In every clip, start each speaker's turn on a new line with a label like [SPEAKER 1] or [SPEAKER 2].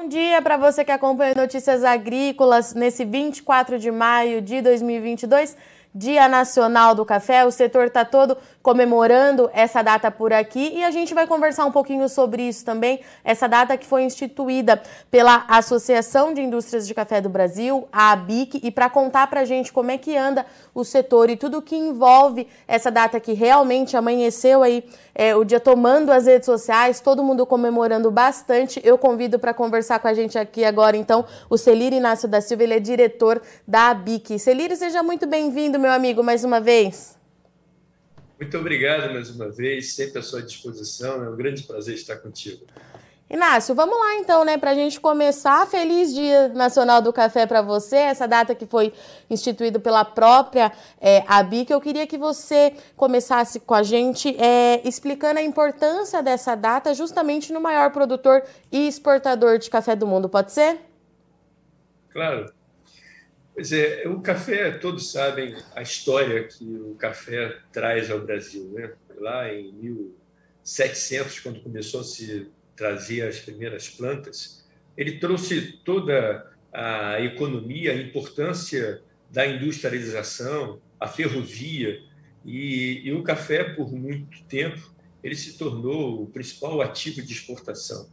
[SPEAKER 1] Bom dia para você que acompanha Notícias Agrícolas nesse 24 de maio de 2022. Dia Nacional do Café. O setor está todo comemorando essa data por aqui e a gente vai conversar um pouquinho sobre isso também. Essa data que foi instituída pela Associação de Indústrias de Café do Brasil, a ABIC, e para contar para a gente como é que anda o setor e tudo que envolve essa data que realmente amanheceu aí é, o dia tomando as redes sociais, todo mundo comemorando bastante. Eu convido para conversar com a gente aqui agora, então, o Celir Inácio da Silva, ele é diretor da ABIC. Celir, seja muito bem-vindo, meu amigo, mais uma vez.
[SPEAKER 2] Muito obrigado mais uma vez, sempre à sua disposição. É um grande prazer estar contigo.
[SPEAKER 1] Inácio, vamos lá então, né, para a gente começar. Feliz Dia Nacional do Café para você, essa data que foi instituída pela própria é, ABIC. Eu queria que você começasse com a gente é, explicando a importância dessa data justamente no maior produtor e exportador de café do mundo, pode ser?
[SPEAKER 2] Claro. Pois é, o café, todos sabem a história que o café traz ao Brasil. Né? Lá em 1700, quando começou a se trazer as primeiras plantas, ele trouxe toda a economia, a importância da industrialização, a ferrovia, e, e o café, por muito tempo, ele se tornou o principal ativo de exportação.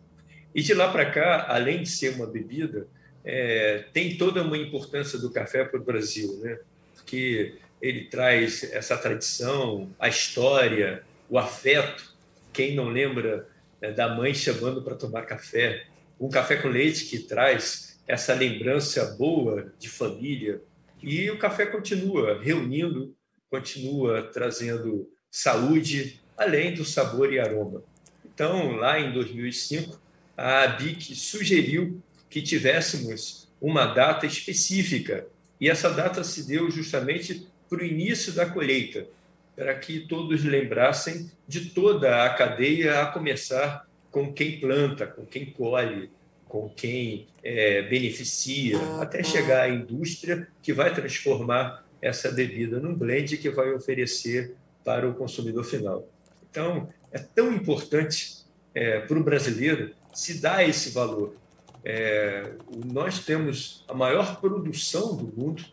[SPEAKER 2] E de lá para cá, além de ser uma bebida, é, tem toda uma importância do café para o Brasil, né? porque ele traz essa tradição, a história, o afeto. Quem não lembra né, da mãe chamando para tomar café? Um café com leite que traz essa lembrança boa de família. E o café continua reunindo, continua trazendo saúde, além do sabor e aroma. Então, lá em 2005, a ABIC sugeriu que tivéssemos uma data específica. E essa data se deu justamente para o início da colheita, para que todos lembrassem de toda a cadeia, a começar com quem planta, com quem colhe, com quem é, beneficia, até chegar à indústria que vai transformar essa bebida num blend que vai oferecer para o consumidor final. Então, é tão importante é, para o brasileiro se dar esse valor, é, nós temos a maior produção do mundo,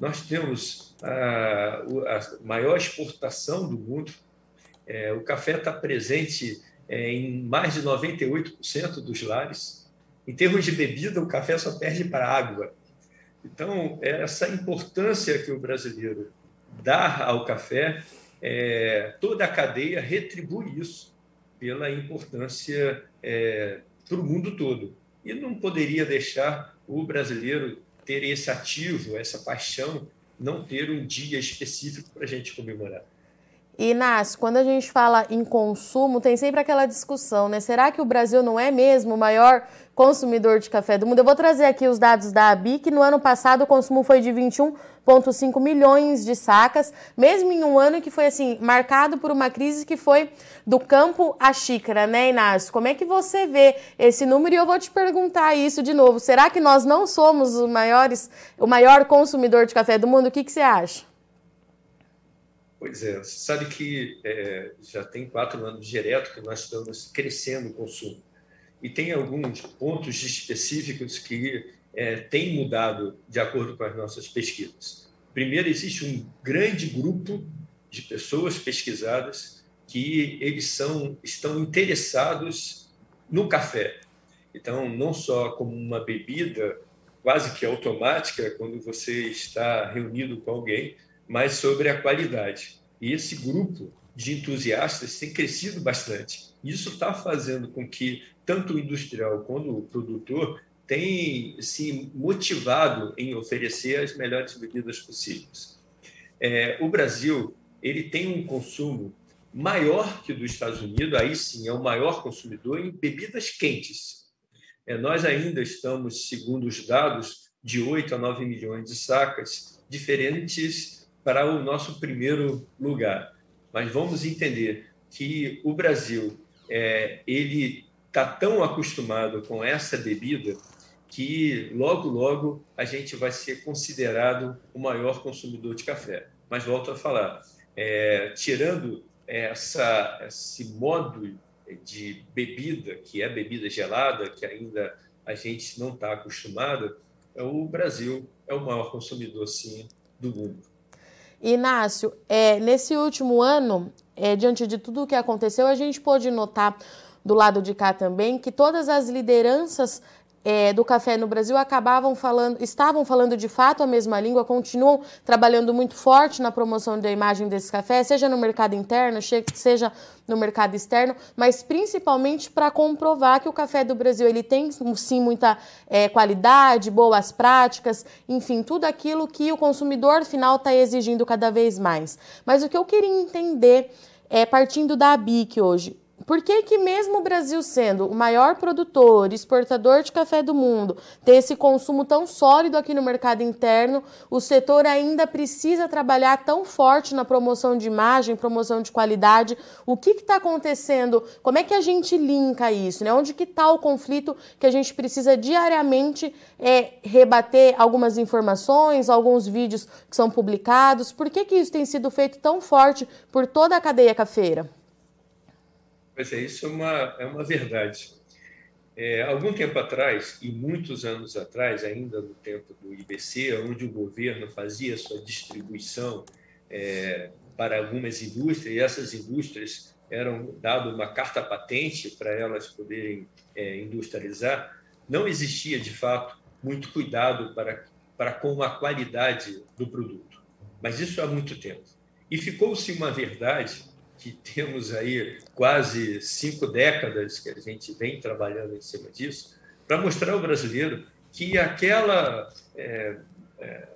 [SPEAKER 2] nós temos a, a maior exportação do mundo. É, o café está presente é, em mais de 98% dos lares. Em termos de bebida, o café só perde para água. Então, essa importância que o brasileiro dá ao café, é, toda a cadeia retribui isso pela importância é, para o mundo todo e não poderia deixar o brasileiro ter esse ativo, essa paixão, não ter um dia específico para a gente comemorar.
[SPEAKER 1] E, Inácio, quando a gente fala em consumo, tem sempre aquela discussão, né? Será que o Brasil não é mesmo o maior consumidor de café do mundo? Eu vou trazer aqui os dados da ABIC. No ano passado, o consumo foi de 21,5 milhões de sacas, mesmo em um ano que foi, assim, marcado por uma crise que foi do campo à xícara, né, Inácio? Como é que você vê esse número? E eu vou te perguntar isso de novo. Será que nós não somos os maiores, o maior consumidor de café do mundo? O que, que você acha?
[SPEAKER 2] Pois é, você sabe que é, já tem quatro anos direto que nós estamos crescendo o consumo. E tem alguns pontos específicos que é, têm mudado de acordo com as nossas pesquisas. Primeiro, existe um grande grupo de pessoas pesquisadas que eles são, estão interessados no café. Então, não só como uma bebida quase que automática quando você está reunido com alguém, mas sobre a qualidade. E esse grupo de entusiastas tem crescido bastante. Isso está fazendo com que tanto o industrial quanto o produtor tenham se motivado em oferecer as melhores bebidas possíveis. É, o Brasil ele tem um consumo maior que o dos Estados Unidos, aí sim é o maior consumidor em bebidas quentes. É, nós ainda estamos, segundo os dados, de 8 a 9 milhões de sacas, diferentes para o nosso primeiro lugar. Mas vamos entender que o Brasil é, ele está tão acostumado com essa bebida que logo logo a gente vai ser considerado o maior consumidor de café. Mas volto a falar, é, tirando essa, esse modo de bebida que é bebida gelada, que ainda a gente não está acostumado, o Brasil é o maior consumidor, sim, do mundo.
[SPEAKER 1] Inácio, é, nesse último ano, é, diante de tudo o que aconteceu, a gente pôde notar do lado de cá também que todas as lideranças é, do café no Brasil acabavam falando, estavam falando de fato a mesma língua, continuam trabalhando muito forte na promoção da imagem desse café, seja no mercado interno, seja no mercado externo, mas principalmente para comprovar que o café do Brasil ele tem sim muita é, qualidade, boas práticas, enfim, tudo aquilo que o consumidor final está exigindo cada vez mais. Mas o que eu queria entender é partindo da ABIC hoje, por que, que, mesmo o Brasil sendo o maior produtor, exportador de café do mundo, tem esse consumo tão sólido aqui no mercado interno, o setor ainda precisa trabalhar tão forte na promoção de imagem, promoção de qualidade? O que está acontecendo? Como é que a gente linka isso? Né? Onde que está o conflito que a gente precisa diariamente é, rebater algumas informações, alguns vídeos que são publicados? Por que, que isso tem sido feito tão forte por toda a cadeia cafeira?
[SPEAKER 2] Pois é, isso é uma, é uma verdade. É, algum tempo atrás, e muitos anos atrás, ainda no tempo do IBC, onde o governo fazia sua distribuição é, para algumas indústrias, e essas indústrias eram dado uma carta patente para elas poderem é, industrializar, não existia de fato muito cuidado para, para com a qualidade do produto. Mas isso há muito tempo. E ficou-se uma verdade que temos aí quase cinco décadas que a gente vem trabalhando em cima disso, para mostrar ao brasileiro que aquela, é, é,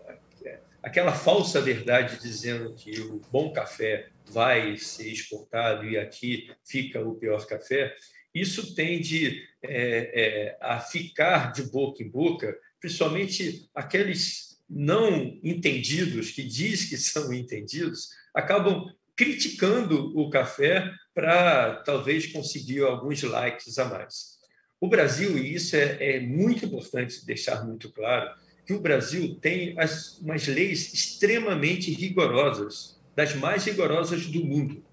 [SPEAKER 2] aquela falsa verdade dizendo que o bom café vai ser exportado e aqui fica o pior café, isso tende é, é a ficar de boca em boca, principalmente aqueles não entendidos, que diz que são entendidos, acabam criticando o café para talvez conseguir alguns likes a mais. O Brasil, e isso é, é muito importante deixar muito claro, que o Brasil tem as, umas leis extremamente rigorosas, das mais rigorosas do mundo,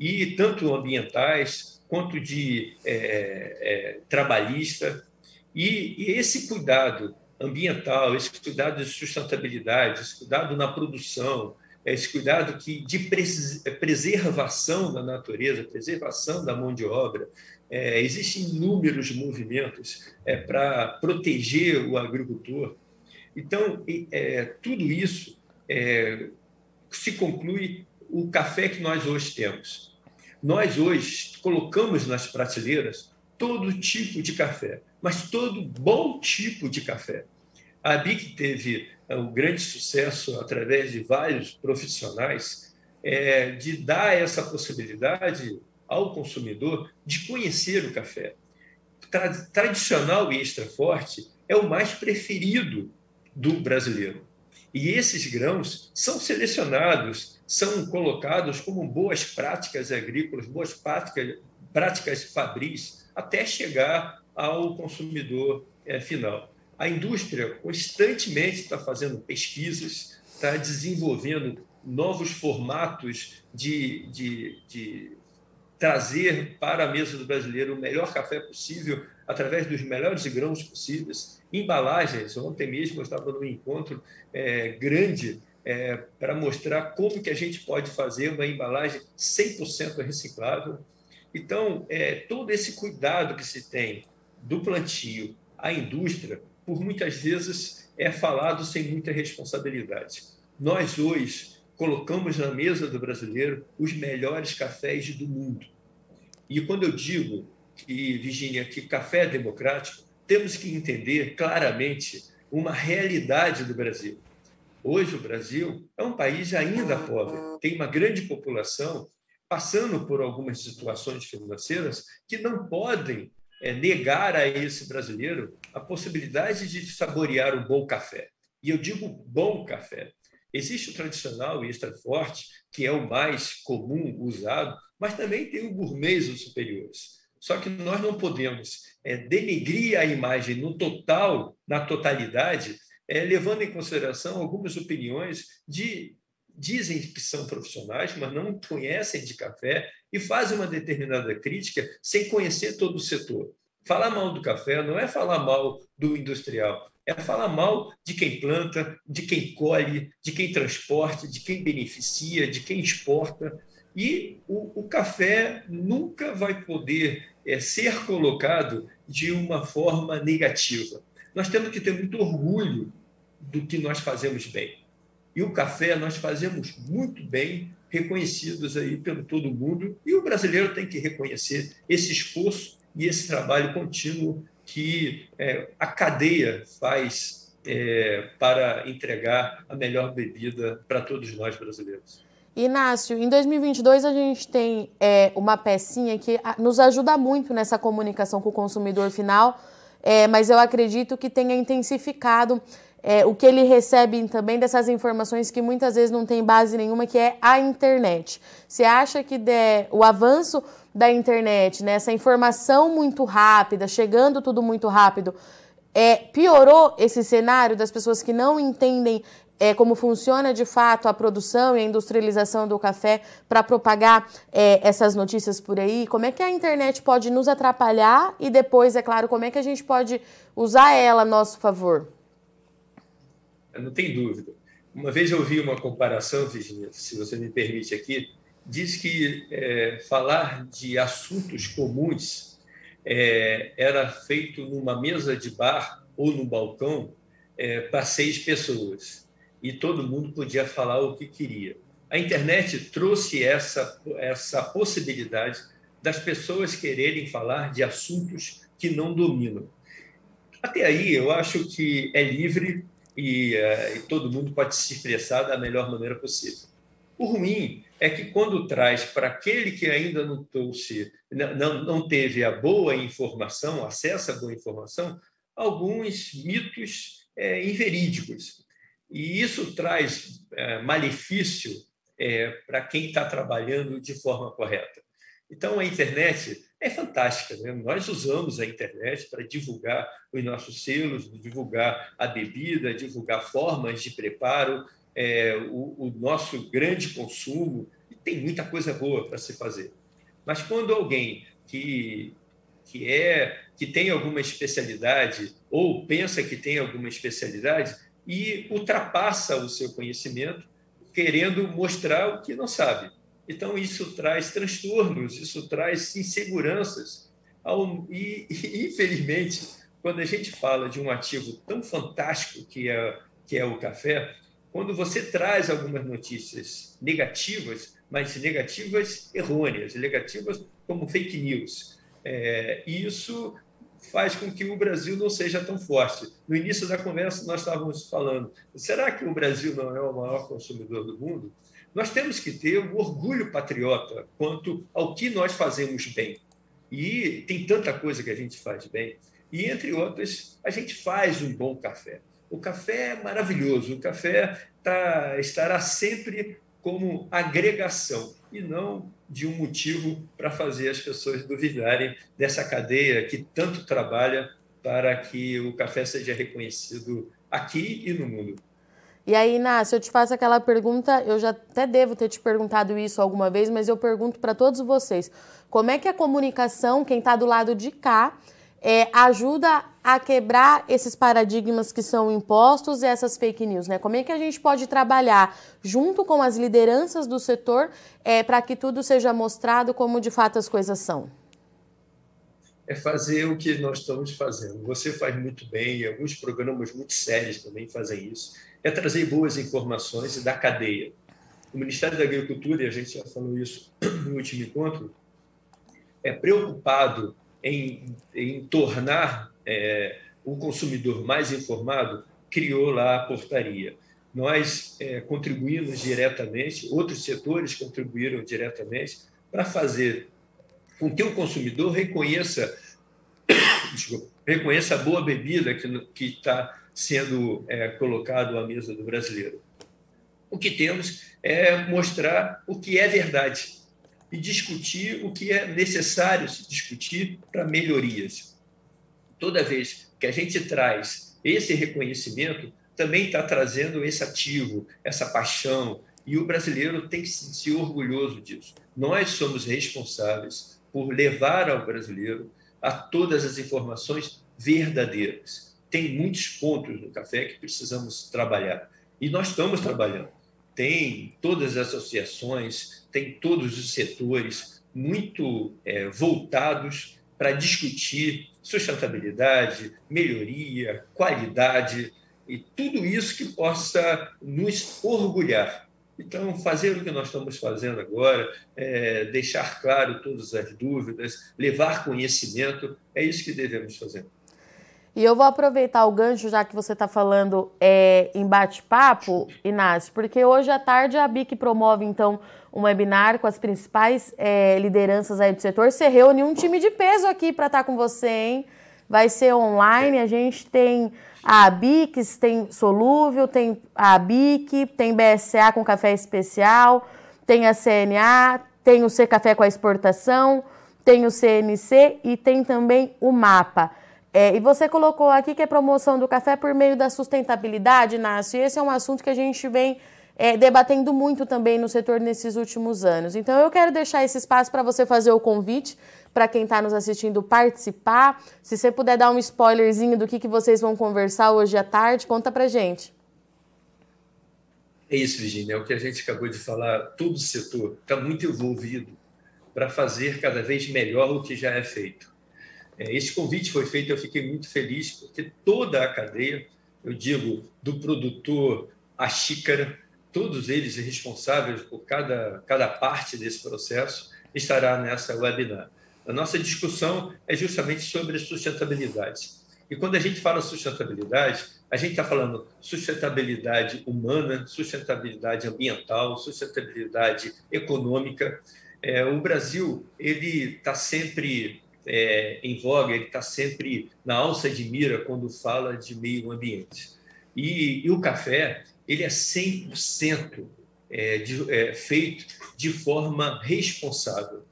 [SPEAKER 2] e tanto ambientais quanto de é, é, trabalhista. E, e esse cuidado ambiental, esse cuidado de sustentabilidade, esse cuidado na produção, esse cuidado que de preservação da natureza, preservação da mão de obra. É, existem inúmeros movimentos é, para proteger o agricultor. Então, é, tudo isso é, se conclui o café que nós hoje temos. Nós hoje colocamos nas prateleiras todo tipo de café, mas todo bom tipo de café. A BIC teve é um grande sucesso através de vários profissionais é, de dar essa possibilidade ao consumidor de conhecer o café. Tra tradicional e extra forte é o mais preferido do brasileiro. E esses grãos são selecionados, são colocados como boas práticas agrícolas, boas práticas, práticas fabris, até chegar ao consumidor é, final. A indústria constantemente está fazendo pesquisas, está desenvolvendo novos formatos de, de, de trazer para a mesa do brasileiro o melhor café possível através dos melhores grãos possíveis, embalagens. Ontem mesmo eu estava num encontro é, grande é, para mostrar como que a gente pode fazer uma embalagem 100% reciclável. Então, é, todo esse cuidado que se tem do plantio à indústria por muitas vezes é falado sem muita responsabilidade. Nós hoje colocamos na mesa do brasileiro os melhores cafés do mundo. E quando eu digo que, Virginia, que café é democrático, temos que entender claramente uma realidade do Brasil. Hoje o Brasil é um país ainda pobre, tem uma grande população passando por algumas situações financeiras que não podem é, negar a esse brasileiro a possibilidade de saborear um bom café. E eu digo bom café. Existe o tradicional e extra forte, que é o mais comum usado, mas também tem o gourmet os superiores. Só que nós não podemos é, denegrir a imagem no total, na totalidade, é, levando em consideração algumas opiniões de dizem que são profissionais, mas não conhecem de café e fazem uma determinada crítica sem conhecer todo o setor. Falar mal do café não é falar mal do industrial, é falar mal de quem planta, de quem colhe, de quem transporta, de quem beneficia, de quem exporta. E o, o café nunca vai poder é, ser colocado de uma forma negativa. Nós temos que ter muito orgulho do que nós fazemos bem. E o café nós fazemos muito bem, reconhecidos aí pelo todo mundo, e o brasileiro tem que reconhecer esse esforço e esse trabalho contínuo que é, a cadeia faz é, para entregar a melhor bebida para todos nós brasileiros.
[SPEAKER 1] Inácio, em 2022 a gente tem é, uma pecinha que nos ajuda muito nessa comunicação com o consumidor final, é, mas eu acredito que tenha intensificado é, o que ele recebe também dessas informações que muitas vezes não tem base nenhuma, que é a internet. Você acha que de, o avanço da internet, né, essa informação muito rápida, chegando tudo muito rápido, é, piorou esse cenário das pessoas que não entendem é, como funciona de fato a produção e a industrialização do café para propagar é, essas notícias por aí? Como é que a internet pode nos atrapalhar e depois, é claro, como é que a gente pode usar ela a nosso favor?
[SPEAKER 2] Não tem dúvida. Uma vez eu ouvi uma comparação, Virginia, se você me permite aqui, diz que é, falar de assuntos comuns é, era feito numa mesa de bar ou no balcão é, para seis pessoas e todo mundo podia falar o que queria. A internet trouxe essa, essa possibilidade das pessoas quererem falar de assuntos que não dominam. Até aí, eu acho que é livre e, uh, e todo mundo pode se expressar da melhor maneira possível. O ruim é que quando traz para aquele que ainda não trouxe, não, não teve a boa informação, acesso à boa informação, alguns mitos é, inverídicos. E isso traz é, malefício é, para quem está trabalhando de forma correta. Então, a internet é fantástica. Né? Nós usamos a internet para divulgar os nossos selos, divulgar a bebida, divulgar formas de preparo, é, o, o, nosso grande consumo. E tem muita coisa boa para se fazer. Mas quando alguém que, que, é, que tem alguma especialidade ou pensa que tem alguma especialidade e ultrapassa o seu conhecimento, querendo mostrar o que não sabe então, isso traz transtornos, isso traz inseguranças. E, infelizmente, quando a gente fala de um ativo tão fantástico que é, que é o café, quando você traz algumas notícias negativas, mas negativas errôneas, negativas como fake news, é, isso faz com que o Brasil não seja tão forte. No início da conversa, nós estávamos falando: será que o Brasil não é o maior consumidor do mundo? Nós temos que ter um orgulho patriota quanto ao que nós fazemos bem. E tem tanta coisa que a gente faz bem. E, entre outras, a gente faz um bom café. O café é maravilhoso, o café tá, estará sempre como agregação e não de um motivo para fazer as pessoas duvidarem dessa cadeia que tanto trabalha para que o café seja reconhecido aqui e no mundo.
[SPEAKER 1] E aí, Inácio, eu te faço aquela pergunta, eu já até devo ter te perguntado isso alguma vez, mas eu pergunto para todos vocês: como é que a comunicação, quem está do lado de cá, é, ajuda a quebrar esses paradigmas que são impostos e essas fake news, né? Como é que a gente pode trabalhar junto com as lideranças do setor é, para que tudo seja mostrado como de fato as coisas são?
[SPEAKER 2] É fazer o que nós estamos fazendo. Você faz muito bem, alguns programas muito sérios também fazem isso é trazer boas informações da cadeia. O Ministério da Agricultura, e a gente já falou isso no último encontro, é preocupado em, em tornar é, o consumidor mais informado, criou lá a portaria. Nós é, contribuímos diretamente, outros setores contribuíram diretamente para fazer com que o consumidor reconheça, desculpa, reconheça a boa bebida que está sendo é, colocado à mesa do brasileiro. O que temos é mostrar o que é verdade e discutir o que é necessário se discutir para melhorias. Toda vez que a gente traz esse reconhecimento, também está trazendo esse ativo, essa paixão, e o brasileiro tem que se sentir orgulhoso disso. Nós somos responsáveis por levar ao brasileiro a todas as informações verdadeiras. Tem muitos pontos no café que precisamos trabalhar. E nós estamos trabalhando. Tem todas as associações, tem todos os setores muito é, voltados para discutir sustentabilidade, melhoria, qualidade e tudo isso que possa nos orgulhar. Então, fazer o que nós estamos fazendo agora, é, deixar claro todas as dúvidas, levar conhecimento, é isso que devemos fazer.
[SPEAKER 1] E eu vou aproveitar o gancho, já que você está falando é, em bate-papo, Inácio, porque hoje à tarde a BIC promove, então, um webinar com as principais é, lideranças aí do setor. Você reúne um time de peso aqui para estar tá com você, hein? Vai ser online, a gente tem a Bix, tem Solúvel, tem a BIC, tem BSA com café especial, tem a CNA, tem o C Café com a exportação, tem o CNC e tem também o MAPA. É, e você colocou aqui que é promoção do café por meio da sustentabilidade, Nácio, e esse é um assunto que a gente vem é, debatendo muito também no setor nesses últimos anos. Então eu quero deixar esse espaço para você fazer o convite para quem está nos assistindo participar. Se você puder dar um spoilerzinho do que, que vocês vão conversar hoje à tarde, conta para gente.
[SPEAKER 2] É isso, Virginia. É o que a gente acabou de falar. Todo o setor está muito envolvido para fazer cada vez melhor o que já é feito. É, esse convite foi feito, eu fiquei muito feliz, porque toda a cadeia, eu digo, do produtor à xícara, todos eles responsáveis por cada, cada parte desse processo, estará nessa webinar. A nossa discussão é justamente sobre sustentabilidade. E quando a gente fala sustentabilidade, a gente está falando sustentabilidade humana, sustentabilidade ambiental, sustentabilidade econômica. É, o Brasil ele está sempre é, em voga, ele está sempre na alça de mira quando fala de meio ambiente. E, e o café ele é 100% é, de, é, feito de forma responsável.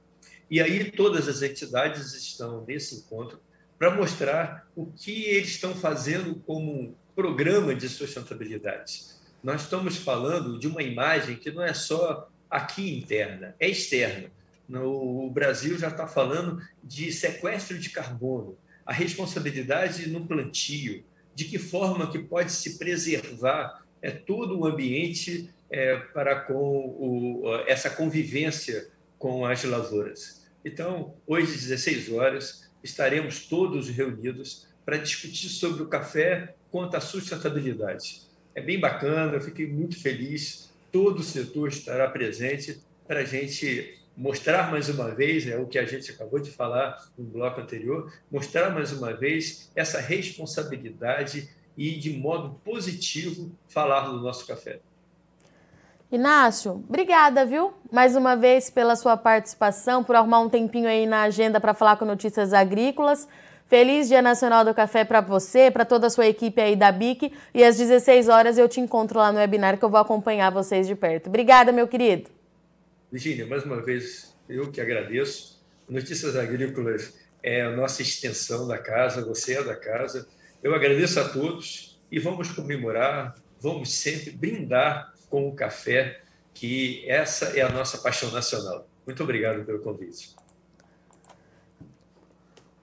[SPEAKER 2] E aí todas as entidades estão nesse encontro para mostrar o que eles estão fazendo como programa de sustentabilidade. Nós estamos falando de uma imagem que não é só aqui interna, é externa. No, Brasil já está falando de sequestro de carbono, a responsabilidade no plantio, de que forma que pode se preservar é todo o ambiente é, para com o, essa convivência com as lavouras. Então, hoje, às 16 horas, estaremos todos reunidos para discutir sobre o café quanto à sustentabilidade. É bem bacana, eu fiquei muito feliz. Todo o setor estará presente para a gente mostrar mais uma vez, é o que a gente acabou de falar no bloco anterior, mostrar mais uma vez essa responsabilidade e, de modo positivo, falar do nosso café.
[SPEAKER 1] Inácio, obrigada, viu? Mais uma vez pela sua participação, por arrumar um tempinho aí na agenda para falar com notícias agrícolas. Feliz Dia Nacional do Café para você, para toda a sua equipe aí da BIC. E às 16 horas eu te encontro lá no webinar que eu vou acompanhar vocês de perto. Obrigada, meu querido.
[SPEAKER 2] Virginia, mais uma vez eu que agradeço. Notícias Agrícolas é a nossa extensão da casa, você é da casa. Eu agradeço a todos e vamos comemorar, vamos sempre brindar com o café, que essa é a nossa paixão nacional. Muito obrigado pelo convite.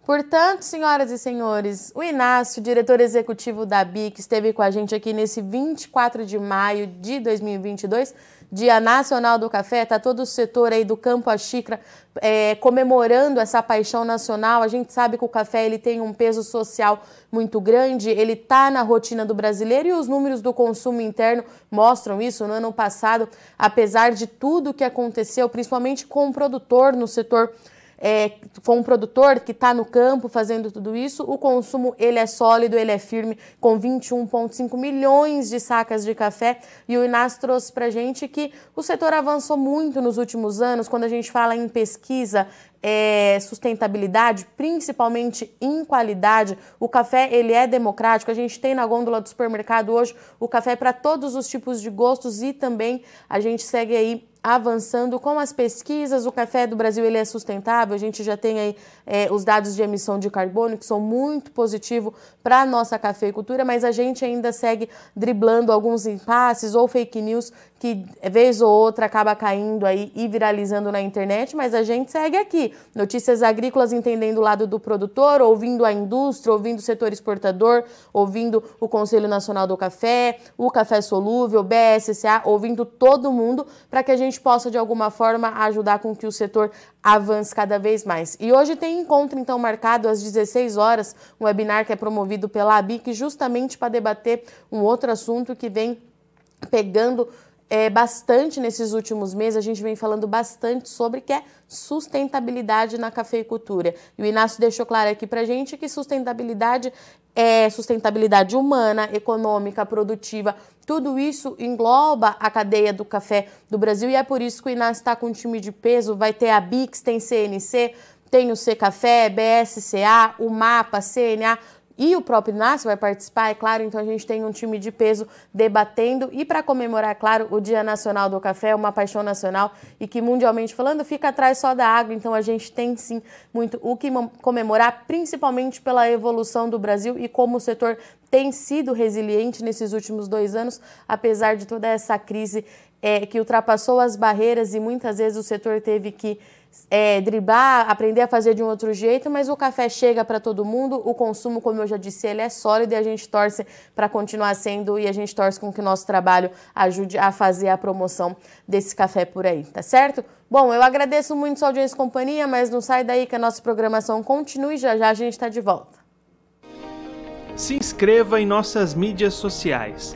[SPEAKER 1] Portanto, senhoras e senhores, o Inácio, diretor executivo da BIC, esteve com a gente aqui nesse 24 de maio de 2022 Dia Nacional do Café, está todo o setor aí do campo à xícara é, comemorando essa paixão nacional. A gente sabe que o café ele tem um peso social muito grande, ele está na rotina do brasileiro e os números do consumo interno mostram isso. No ano passado, apesar de tudo que aconteceu, principalmente com o produtor no setor é, for um produtor que está no campo fazendo tudo isso, o consumo ele é sólido, ele é firme, com 21,5 milhões de sacas de café. E o Inácio trouxe para gente que o setor avançou muito nos últimos anos, quando a gente fala em pesquisa, é, sustentabilidade, principalmente em qualidade. O café ele é democrático. A gente tem na gôndola do supermercado hoje o café para todos os tipos de gostos e também a gente segue aí avançando com as pesquisas. O café do Brasil ele é sustentável, a gente já tem aí é, os dados de emissão de carbono que são muito positivos para a nossa cafeicultura, mas a gente ainda segue driblando alguns impasses ou fake news que vez ou outra acaba caindo aí e viralizando na internet, mas a gente segue aqui. Notícias agrícolas entendendo o lado do produtor, ouvindo a indústria, ouvindo o setor exportador, ouvindo o Conselho Nacional do Café, o Café Solúvel, o BSCA, ouvindo todo mundo para que a gente possa de alguma forma ajudar com que o setor avance cada vez mais. E hoje tem encontro então marcado às 16 horas, um webinar que é promovido pela ABIC justamente para debater um outro assunto que vem pegando é, bastante nesses últimos meses, a gente vem falando bastante sobre que é sustentabilidade na cafeicultura. E o Inácio deixou claro aqui para gente que sustentabilidade é sustentabilidade humana, econômica, produtiva, tudo isso engloba a cadeia do café do Brasil e é por isso que o Inácio está com um time de peso, vai ter a Bix, tem CNC, tem o C Café, BSCA, o MAPA, CNA, e o próprio Inácio vai participar, é claro, então a gente tem um time de peso debatendo. E para comemorar, claro, o Dia Nacional do Café, uma paixão nacional e que mundialmente falando fica atrás só da água, então a gente tem sim muito o que comemorar, principalmente pela evolução do Brasil e como o setor tem sido resiliente nesses últimos dois anos, apesar de toda essa crise é, que ultrapassou as barreiras e muitas vezes o setor teve que é, driblar, aprender a fazer de um outro jeito, mas o café chega para todo mundo, o consumo, como eu já disse, ele é sólido e a gente torce para continuar sendo e a gente torce com que o nosso trabalho ajude a fazer a promoção desse café por aí, tá certo? Bom, eu agradeço muito sua audiência e companhia, mas não sai daí que a nossa programação continue já já a gente está de volta.
[SPEAKER 3] Se inscreva em nossas mídias sociais.